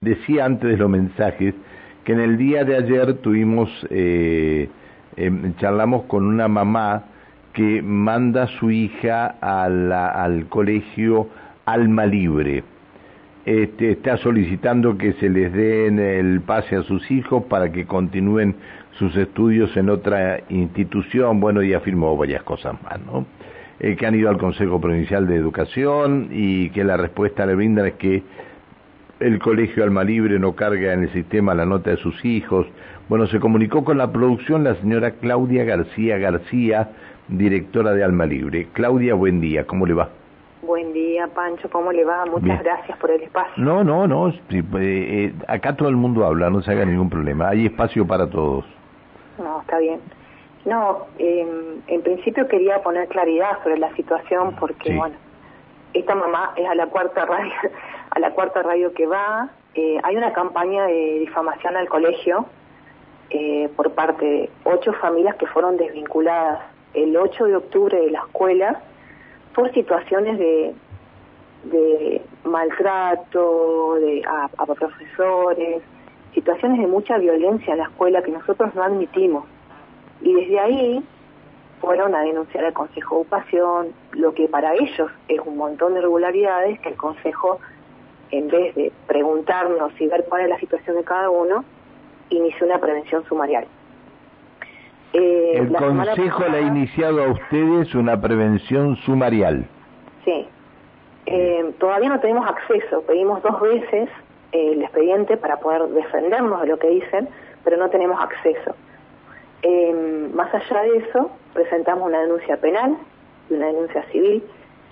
Decía antes de los mensajes que en el día de ayer tuvimos, eh, em, charlamos con una mamá que manda a su hija al colegio Alma Libre. Este, está solicitando que se les den el pase a sus hijos para que continúen sus estudios en otra institución, bueno, y afirmó varias cosas más, ¿no? Eh, que han ido al Consejo Provincial de Educación y que la respuesta le brindan es que el colegio Alma Libre no carga en el sistema la nota de sus hijos. Bueno, se comunicó con la producción la señora Claudia García García, directora de Alma Libre. Claudia, buen día, ¿cómo le va? Buen día, Pancho, ¿cómo le va? Muchas gracias por el espacio. No, no, no, eh, eh, acá todo el mundo habla, no se haga ningún problema, hay espacio para todos. No, está bien. No, em, en principio quería poner claridad sobre la situación porque, bueno, esta mamá es a la cuarta radio, a la cuarta radio que va. Eh, hay una campaña de difamación al colegio eh, por parte de ocho familias que fueron desvinculadas el 8 de octubre de la escuela por situaciones de, maltrato de, a, a profesores, situaciones de mucha violencia en la escuela que nosotros no admitimos. Y desde ahí fueron a denunciar al Consejo de Educación, lo que para ellos es un montón de irregularidades que el Consejo, en vez de preguntarnos y ver cuál es la situación de cada uno, inició una prevención sumarial. Eh, el Consejo le ha iniciado a ustedes una prevención sumarial. Sí. Eh, todavía no tenemos acceso, pedimos dos veces eh, el expediente para poder defendernos de lo que dicen, pero no tenemos acceso. Eh, más allá de eso, presentamos una denuncia penal y una denuncia civil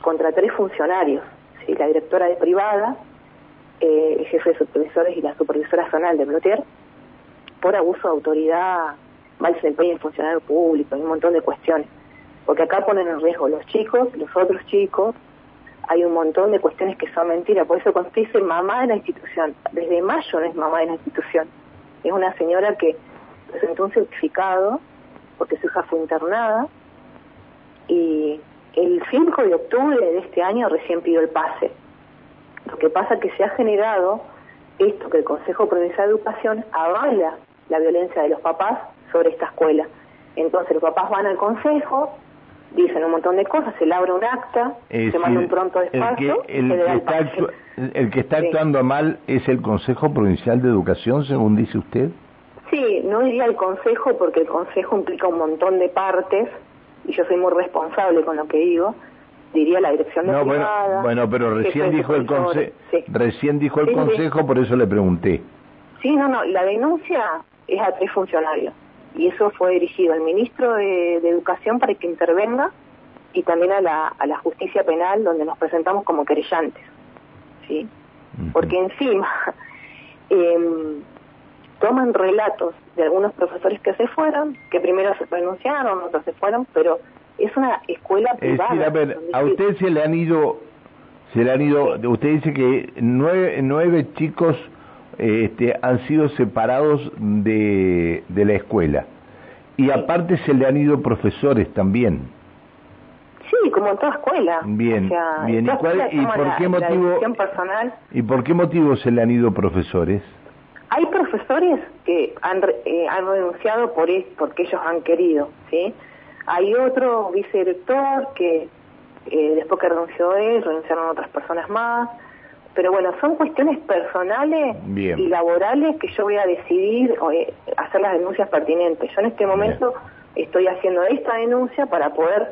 contra tres funcionarios, ¿sí? la directora de privada, eh, el jefe de supervisores y la supervisora zonal de Blotier, por abuso de autoridad, mal desempeño en funcionario público y un montón de cuestiones. Porque acá ponen en riesgo los chicos, los otros chicos, hay un montón de cuestiones que son mentiras. Por eso cuando usted dice mamá de la institución, desde mayo no es mamá de la institución. Es una señora que presentó un certificado porque su hija fue internada y el 5 de octubre de este año recién pidió el pase. Lo que pasa es que se ha generado esto que el Consejo Provincial de Educación avala la violencia de los papás sobre esta escuela. Entonces los papás van al Consejo, dicen un montón de cosas, se labra un acta, se manda un pronto despacho, el que, el, está, el que está actuando mal es el Consejo Provincial de Educación, según dice usted. Sí, no diría el consejo porque el consejo implica un montón de partes y yo soy muy responsable con lo que digo. Diría la dirección de no, bueno, bueno, pero recién dijo el consejo, recién dijo el consejo, por eso le pregunté. Sí, no, no, la denuncia es a tres funcionarios y eso fue dirigido al ministro de, Educación para que intervenga y también a la, a la justicia penal donde nos presentamos como querellantes, ¿sí? Porque encima eh, toman relatos de algunos profesores que se fueron, que primero se pronunciaron, otros se fueron, pero es una escuela privada. Es decir, a ver, a usted se le han ido, se le han ido, usted dice que nueve, nueve chicos este, han sido separados de, de la escuela. Y aparte se le han ido profesores también. Sí, como en toda escuela. Bien, bien. ¿Y, cuál, ¿y por qué motivo? ¿Y por qué motivo se le han ido profesores? Hay profesores que han, eh, han renunciado por porque ellos han querido, ¿sí? Hay otro vicedirector que eh, después que renunció él, renunciaron otras personas más. Pero bueno, son cuestiones personales y laborales que yo voy a decidir eh, hacer las denuncias pertinentes. Yo en este momento estoy haciendo esta denuncia para poder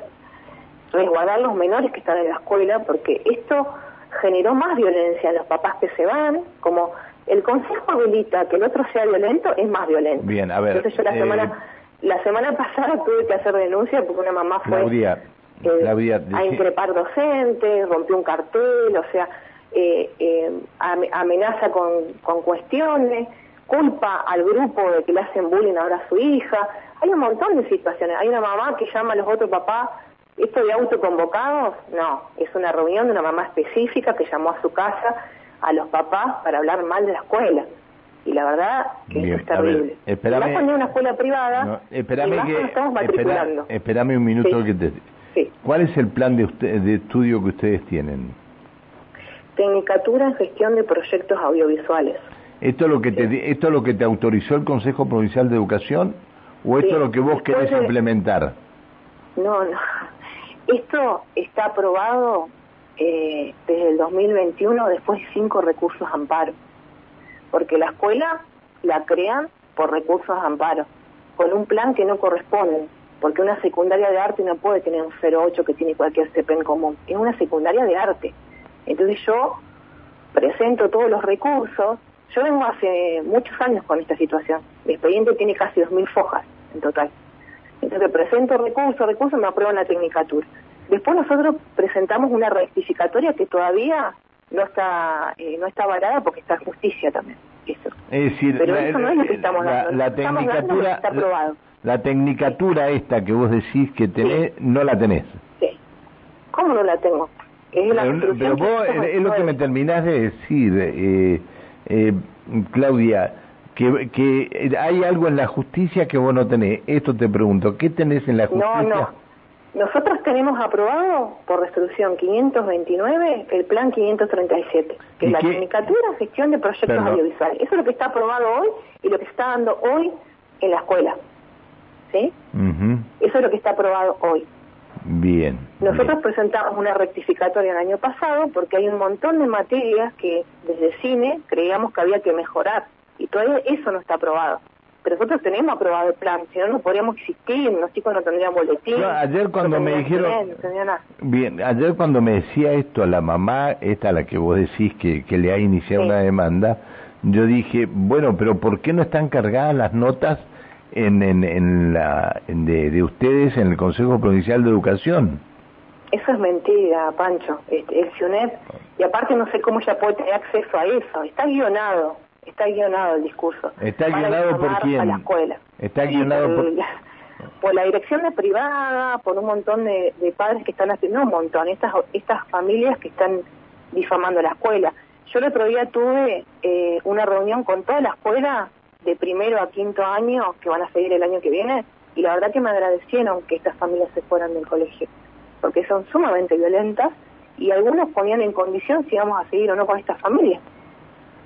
resguardar los menores que están en la escuela, porque esto generó más violencia en los papás que se van, como el consejo habilita que el otro sea violento, es más violento. Bien, a ver. Entonces yo la eh, semana la semana pasada tuve que hacer denuncia porque una mamá fue eh, a increpar docentes, rompió un cartel, o sea, eh, eh amenaza con, con cuestiones, culpa al grupo de que le hacen bullying ahora a su hija. Hay un montón de situaciones. Hay una mamá que llama a los otros papás ¿Esto de autoconvocados? No, es una reunión de una mamá específica que llamó a su casa a los papás para hablar mal de la escuela. Y la verdad que eso es terrible. espérame, y una escuela privada, no, espérame que, estamos espérame un minuto que te... Sí. ¿Cuál es el plan de, usted, de estudio que ustedes tienen? Tecnicatura en gestión de proyectos audiovisuales. ¿Esto es lo que te, esto es lo que te autorizó el Consejo Provincial de Educación o esto es lo que vos querés implementar? No, no. Esto está aprobado eh, desde el 2021 después de cinco recursos amparo, porque la escuela la crean por recursos de amparo, con un plan que no corresponde, porque una secundaria de arte no puede tener un 08 que tiene cualquier CP en común, es una secundaria de arte. Entonces yo presento todos los recursos, yo vengo hace muchos años con esta situación, mi expediente tiene casi 2.000 fojas en total. Entonces presento recursos, recursos, me aprueban la tecnicatura. Después nosotros presentamos una rectificatoria que todavía no está eh, no está avalada porque está en justicia también. Eso. Es decir, Pero eso no es lo que estamos la, dando. La, tecnicatura, está aprobado. La, tecnicatura esta que vos decís que tenés, no la tenés. Sí. ¿Cómo no la tengo? Es la pero, pero vos es lo que me terminás de decir, eh, eh, Claudia, que, que hay algo en la justicia que vos no tenés. Esto te pregunto, ¿qué tenés en la justicia? No, no. Nosotros tenemos aprobado por resolución 529 el plan 537, que es la Tecnicatura Gestión de Proyectos Audiovisuales. Eso es lo que está aprobado hoy y lo que se está dando hoy en la escuela. ¿Sí? Eso es lo que está aprobado hoy. Bien. Nosotros presentamos una rectificatoria el año pasado porque hay un montón de materias que desde cine creíamos que había que mejorar y todavía eso no está aprobado pero nosotros tenemos aprobado el plan, si no, no podríamos existir, los chicos no tendrían boletín. ayer cuando me dijeron... bien, ayer cuando me decía esto a la mamá, esta a la que vos decís que, que le ha iniciado una demanda, yo dije, bueno, pero ¿por qué no están cargadas las notas en, en, en la, de, de ustedes en el Consejo Provincial de Educación? Eso es mentira, Pancho. Este, el CIUNET, y aparte no sé cómo ella puede tener acceso a eso, está guionado está guionado el discurso. ¿Está guionado por quién? A la escuela. ¿Está guionado por...? por la dirección de privada, por un montón de, padres que están haciendo, un montón, estas, estas familias que están difamando la escuela. Yo el otro día tuve eh, una reunión con toda la escuela de primero a quinto año, que van a seguir el año que viene, y la verdad que me agradecieron que estas familias se fueran del colegio, porque son sumamente violentas y algunos ponían en condición si vamos a seguir o no con estas familias.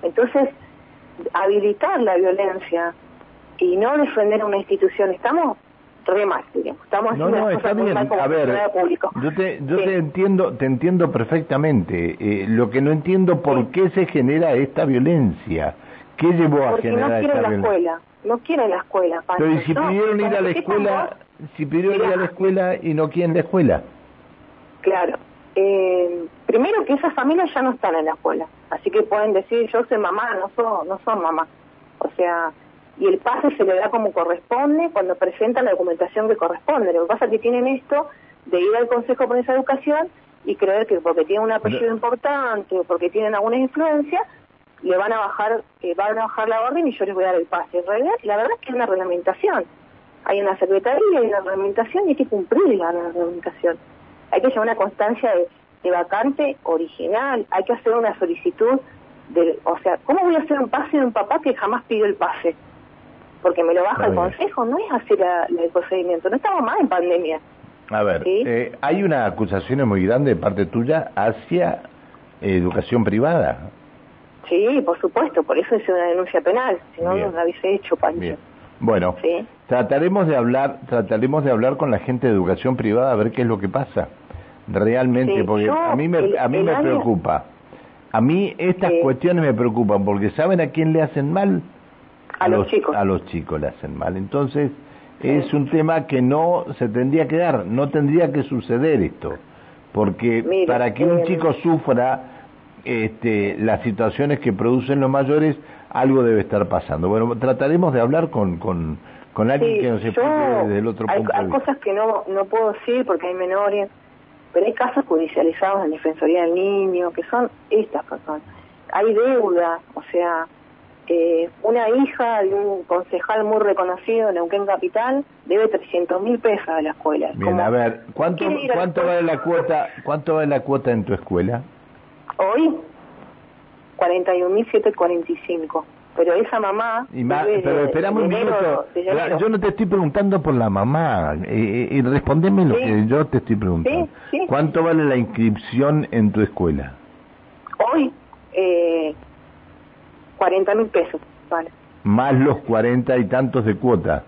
Entonces, habilitar la violencia y no defender una institución. Estamos re mal, Estamos no, no, está bien. A ver, yo te, yo te entiendo, te entiendo perfectamente. Eh, lo que no entiendo por qué se genera esta violencia. ¿Qué llevó a generar no esta la escuela. No quieren la escuela. Pero ¿y si pidieron ir a la escuela, si pidieron ir a la escuela y no quieren la escuela? Claro. Eh, primero que esas familias ya no están en la escuela, así que pueden decir yo soy mamá, no son, no son mamá. O sea, y el pase se le da como corresponde cuando presentan la documentación que corresponde. Lo que pasa es que tienen esto de ir al Consejo de esa Educación y creer que porque tienen un apellido importante o porque tienen alguna influencia, le van a bajar eh, van a bajar la orden y yo les voy a dar el pase. En realidad, la verdad es que es una reglamentación. Hay una secretaría, hay una reglamentación y hay que cumplir la reglamentación hay que llevar una constancia de, vacante original, hay que hacer una solicitud de, o sea, ¿cómo voy a hacer un pase de un papá que jamás pidió el pase? Porque me lo baja el consejo, no es así el procedimiento, no estamos más en pandemia. A ver, eh, hay una acusación muy grande de parte tuya hacia educación privada. Sí, por supuesto, por eso es una denuncia penal, si no, no la hubiese hecho, Pancho. Bueno, trataremos de hablar, trataremos de hablar con la gente de educación privada a ver qué es lo que pasa. Realmente, porque a mí me, a mí me preocupa. A mí estas cuestiones me preocupan porque saben a quién le hacen mal. A, los, chicos. A los chicos le hacen mal. Entonces es un tema que no se tendría que dar, no tendría que suceder esto, porque para que un chico sufra este, las situaciones que producen los mayores, algo debe estar pasando. Bueno, trataremos de hablar con, con, con alguien que nos explique desde el otro hay, punto Hay cosas que no, no puedo decir porque hay menores, pero hay casos judicializados en Defensoría del Niño, que son estas personas. Hay deuda, o sea, eh, una hija de un concejal muy reconocido en Neuquén Capital debe 300 mil pesos a la escuela. Bien, a ver, ¿cuánto, cuánto vale la cuota, cuánto vale la cuota en tu escuela? Hoy, 41.745. Pero esa mamá... Y pero esperamos un minuto. Yo no te estoy preguntando por la mamá. Eh, y respondeme lo que yo te estoy preguntando. ¿Cuánto vale la inscripción en tu escuela? Hoy, eh, 40 mil pesos, vale. Más los 40 y tantos de cuota.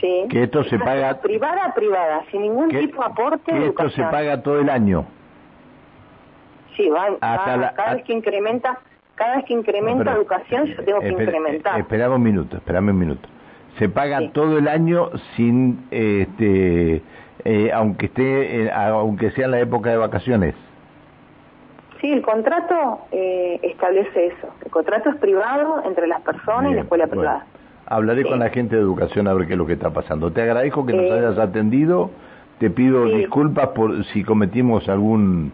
Sí. Que esto se paga... Privada privada, sin ningún tipo de aporte que esto se paga todo el año. Sí, va, cada vez que incrementa, cada vez que incrementa educación yo tengo que incrementar. Esperame un minuto, esperame un minuto. Se paga todo el año sin, este, eh, aunque esté, aunque sea en la época de vacaciones. Sí, el contrato eh, establece eso. El contrato es privado entre las personas y la escuela privada. Hablaré con la gente de educación a ver qué es lo que está pasando. Te agradezco que nos hayas atendido. Te pido disculpas por si cometimos algún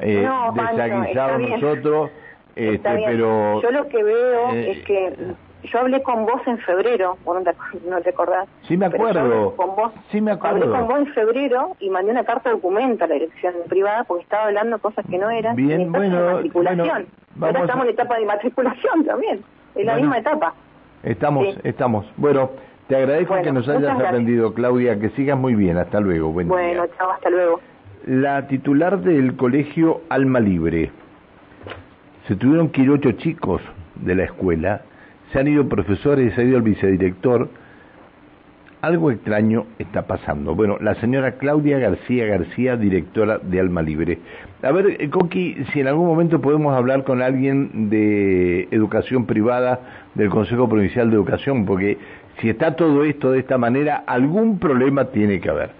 eh, desaguisado nosotros. Este, pero yo lo que veo eh, es que yo hablé con vos en febrero, no te, no te acordás. Sí me acuerdo. Con vos, sí me acuerdo. Hablé con vos en febrero y mandé una carta de documento a la dirección privada porque estaba hablando cosas que no eran. Bien, bueno, matriculación. Ahora estamos en etapa de matriculación también, en la misma etapa. Estamos, estamos. Bueno, te agradezco que nos hayas atendido, Claudia, que sigas muy bien. Hasta luego. bueno, chao, hasta luego. La titular del colegio Alma Libre. Se tuvieron que ir ocho chicos de la escuela, se han ido profesores, se ha ido el vicedirector. Algo extraño está pasando. Bueno, la señora Claudia García García, directora de Alma Libre. A ver, eh, Coqui, si en algún momento podemos hablar con alguien de educación privada del Consejo Provincial de Educación, porque si está todo esto de esta manera, algún problema tiene que haber.